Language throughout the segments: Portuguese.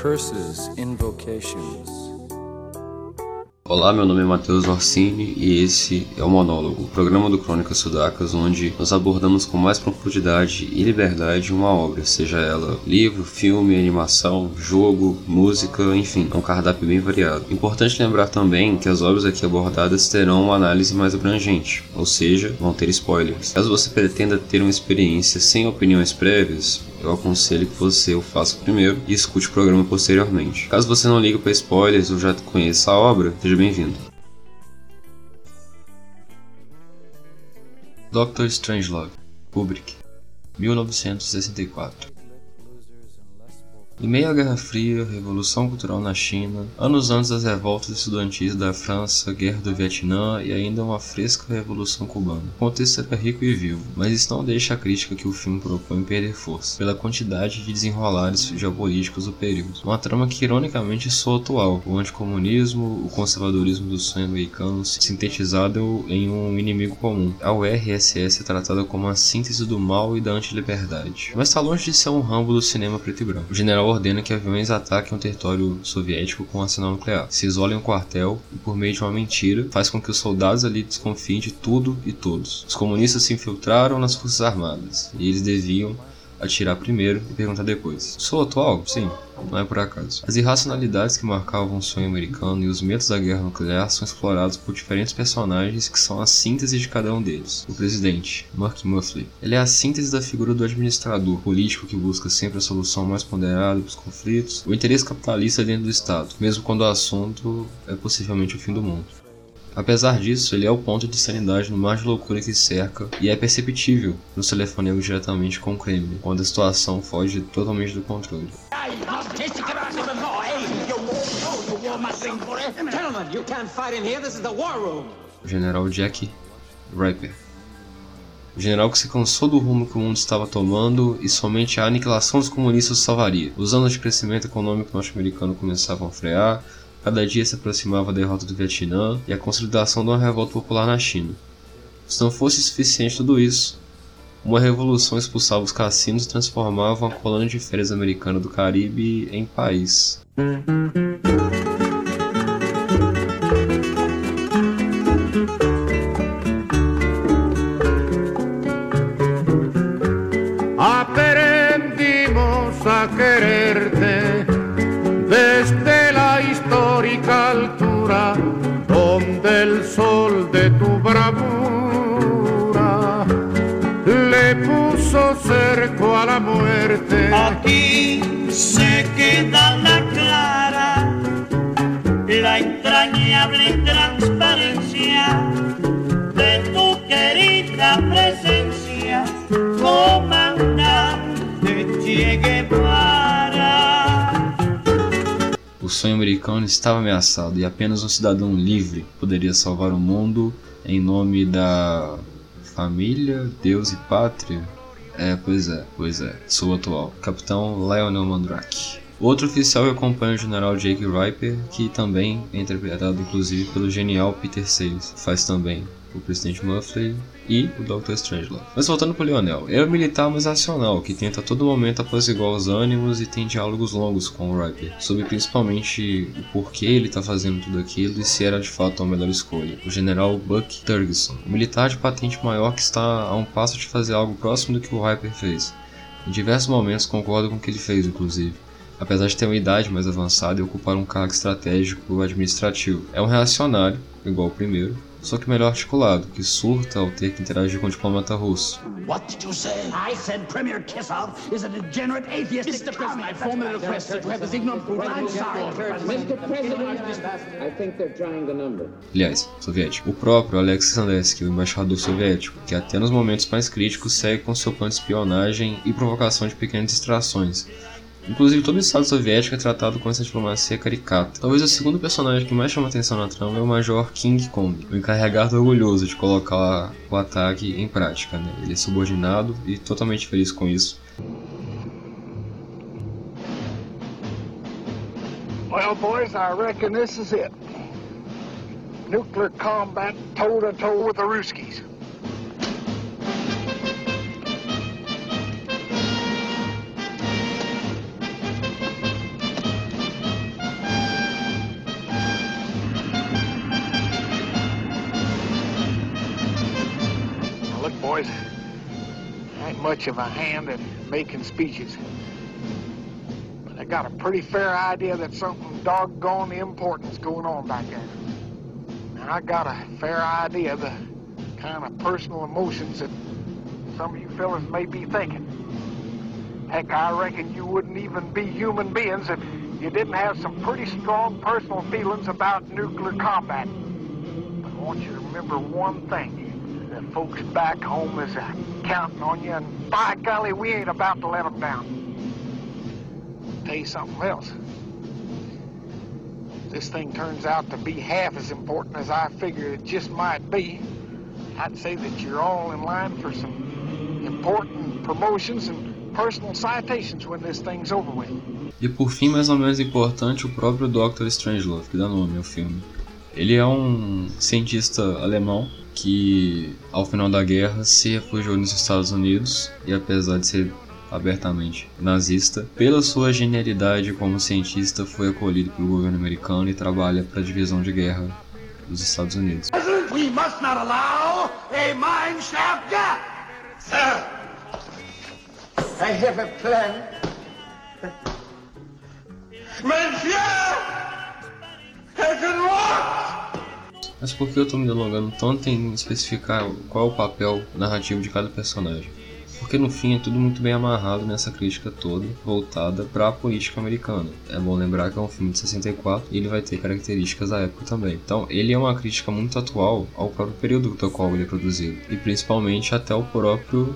curses, invocations. Olá, meu nome é Matheus Orsini e esse é o Monólogo, o programa do Crônicas Sudacas, onde nós abordamos com mais profundidade e liberdade uma obra, seja ela livro, filme, animação, jogo, música, enfim, é um cardápio bem variado. Importante lembrar também que as obras aqui abordadas terão uma análise mais abrangente, ou seja, vão ter spoilers. Caso você pretenda ter uma experiência sem opiniões prévias, eu aconselho que você o faça primeiro e escute o programa posteriormente. Caso você não ligue para spoilers ou já conheça a obra, seja bem-vindo. Doctor Strangelove, Kubrick, 1964 em meio à Guerra Fria, Revolução Cultural na China, anos antes das revoltas estudantis da França, Guerra do Vietnã e ainda uma fresca Revolução Cubana. O contexto era rico e vivo, mas isso não deixa a crítica que o filme propõe perder força, pela quantidade de desenrolares geopolíticos do período. Uma trama que ironicamente soa atual, o anticomunismo, o conservadorismo do sonho americano sintetizado em um inimigo comum. A URSS é tratada como a síntese do mal e da antiliberdade, mas está longe de ser um rambo do cinema preto e branco. O general ordena que aviões ataquem o território soviético com arsenal nuclear, se isolem um quartel e, por meio de uma mentira, faz com que os soldados ali desconfiem de tudo e todos. Os comunistas se infiltraram nas forças armadas e eles deviam atirar primeiro e perguntar depois. Sou atual? Sim, não é por acaso. As irracionalidades que marcavam o sonho americano e os medos da guerra nuclear são explorados por diferentes personagens que são a síntese de cada um deles. O presidente, Mark Muffley. Ele é a síntese da figura do administrador, político que busca sempre a solução mais ponderada dos conflitos, o interesse capitalista dentro do Estado, mesmo quando o assunto é possivelmente o fim do mundo. Apesar disso, ele é o ponto de sanidade no mar de loucura que cerca e é perceptível no telefonema diretamente com o Kremlin, quando a situação foge totalmente do controle. O general Jack Ripper. O general que se cansou do rumo que o mundo estava tomando e somente a aniquilação dos comunistas o salvaria. Os anos de crescimento econômico norte-americano começavam a frear, Cada dia se aproximava a derrota do Vietnã e a consolidação de uma revolta popular na China. Se não fosse suficiente tudo isso, uma revolução expulsava os cassinos e transformava uma colônia de férias americana do Caribe em país. La muerte. Aquí se queda la clara, la entrañable transparencia de tu querida presencia, comandante Che Guevara sonho americano estava ameaçado e apenas um cidadão livre poderia salvar o mundo em nome da família, Deus e pátria. É, pois é, pois é, sou atual. Capitão Lionel Mandrake. Outro oficial que acompanha o general Jake Riper, que também é interpretado inclusive pelo genial Peter Sayles, faz também o presidente Muffley e o Dr. Strangelove. Mas voltando pro Lionel, é um militar mais racional, que tenta a todo momento apaziguar os ânimos e tem diálogos longos com o Riper, sobre principalmente o porquê ele está fazendo tudo aquilo e se era de fato a melhor escolha. O general Buck Turgison, um militar de patente maior que está a um passo de fazer algo próximo do que o Riper fez. Em diversos momentos concordo com o que ele fez, inclusive apesar de ter uma idade mais avançada e ocupar um cargo estratégico administrativo. É um reacionário, igual o primeiro, só que melhor articulado, que surta ao ter que interagir com o diplomata russo. What did you say? I said Premier Kissov is a degenerate atheist. Mr. President, I formally request to have this ignorant I'm sorry. Mr. President, I think they're trying the number. Aliás, soviético. O próprio Alexei Sandesky, o embaixador soviético, que até nos momentos mais críticos segue com seu plano de espionagem e provocação de pequenas distrações, Inclusive, todo o Estado soviético é tratado com essa diplomacia caricata. Talvez o segundo personagem que mais chama atenção na trama é o Major King Kong, o encarregado orgulhoso de colocar o ataque em prática. Né? Ele é subordinado e totalmente feliz com isso. Well, boys, I reckon this is it. Nuclear combat toe to toe with the Ruskies. Much of a hand at making speeches. But I got a pretty fair idea that something doggone important's going on back there. And I got a fair idea of the kind of personal emotions that some of you fellas may be thinking. Heck, I reckon you wouldn't even be human beings if you didn't have some pretty strong personal feelings about nuclear combat. But I want you to remember one thing. The folks back home is uh, counting on you, and by golly, we ain't about to let them down. Tell you something else. This thing turns out to be half as important as I figured it just might be, I'd say that you're all in line for some important promotions and personal citations when this thing's over with. E por fim, mais ou menos importante, o próprio Dr. Strangelove, que dá nome ao filme. Ele é um cientista alemão que, ao final da guerra, se refugiou nos Estados Unidos e, apesar de ser abertamente nazista, pela sua genialidade como cientista, foi acolhido pelo governo americano e trabalha para a divisão de guerra dos Estados Unidos. Sir, I have a plan. Monsieur, it can work. Mas por que eu tô me delongando tanto em especificar qual é o papel narrativo de cada personagem? Porque no fim é tudo muito bem amarrado nessa crítica toda voltada para a política americana. É bom lembrar que é um filme de 64 e ele vai ter características da época também. Então ele é uma crítica muito atual ao próprio período do qual ele é produzido e principalmente até o próprio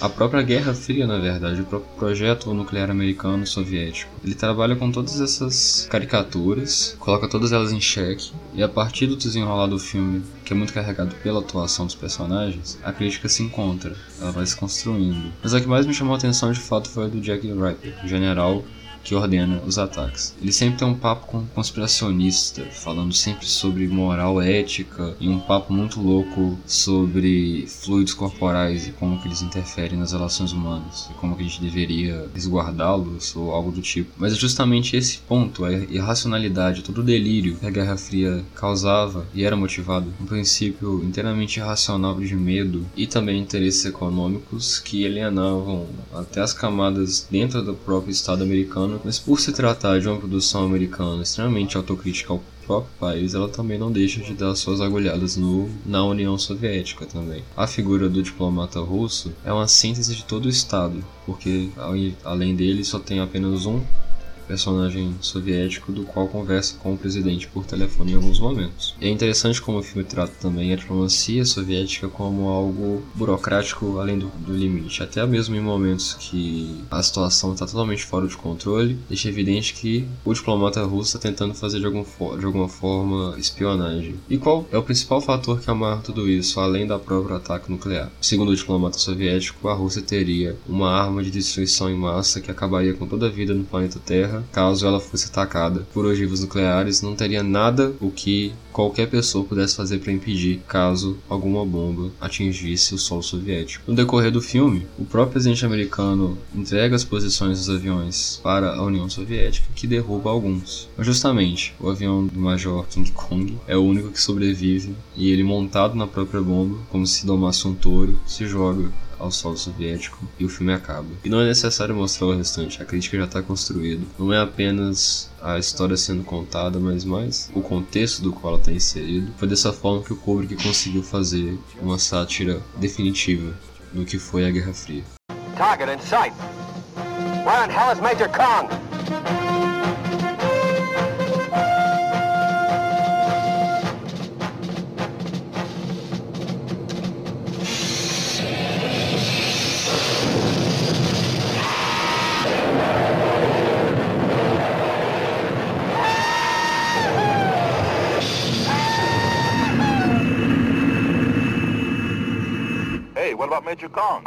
a própria Guerra Fria, na verdade, o próprio projeto nuclear americano soviético. Ele trabalha com todas essas caricaturas, coloca todas elas em xeque, e a partir do desenrolar do filme, que é muito carregado pela atuação dos personagens, a crítica se encontra, ela vai se construindo. Mas a que mais me chamou a atenção de fato foi a do Jack Ripper, o general que ordena os ataques. Ele sempre tem um papo com conspiracionista, falando sempre sobre moral ética e um papo muito louco sobre fluidos corporais e como que eles interferem nas relações humanas e como que a gente deveria resguardá-los ou algo do tipo. Mas é justamente esse ponto, a irracionalidade, todo o delírio que a Guerra Fria causava e era motivado, um princípio inteiramente irracional de medo e também interesses econômicos que alienavam até as camadas dentro do próprio Estado americano mas por se tratar de uma produção americana extremamente autocrítica ao próprio país, ela também não deixa de dar suas agulhadas no, na União Soviética também. A figura do diplomata russo é uma síntese de todo o Estado, porque além dele só tem apenas um personagem soviético do qual conversa com o presidente por telefone em alguns momentos. E é interessante como o filme trata também a diplomacia soviética como algo burocrático além do, do limite, até mesmo em momentos que a situação está totalmente fora de controle, deixa evidente que o diplomata russo está tentando fazer de, algum de alguma forma espionagem. E qual é o principal fator que amarra tudo isso, além da própria ataque nuclear? Segundo o diplomata soviético, a Rússia teria uma arma de destruição em massa que acabaria com toda a vida no planeta Terra caso ela fosse atacada por ogivas nucleares, não teria nada o que qualquer pessoa pudesse fazer para impedir caso alguma bomba atingisse o solo soviético. No decorrer do filme, o próprio presidente americano entrega as posições dos aviões para a União Soviética, que derruba alguns. Mas justamente, o avião do Major King Kong é o único que sobrevive e ele montado na própria bomba, como se domasse um touro, se joga ao solo soviético e o filme acaba. E não é necessário mostrar o restante, a crítica já está construída. Não é apenas a história sendo contada, mas mais o contexto do qual ela está inserido. Foi dessa forma que o Kubrick conseguiu fazer uma sátira definitiva do que foi a Guerra Fria. Target in sight. Where in hell is Major Kong? About Major Kong?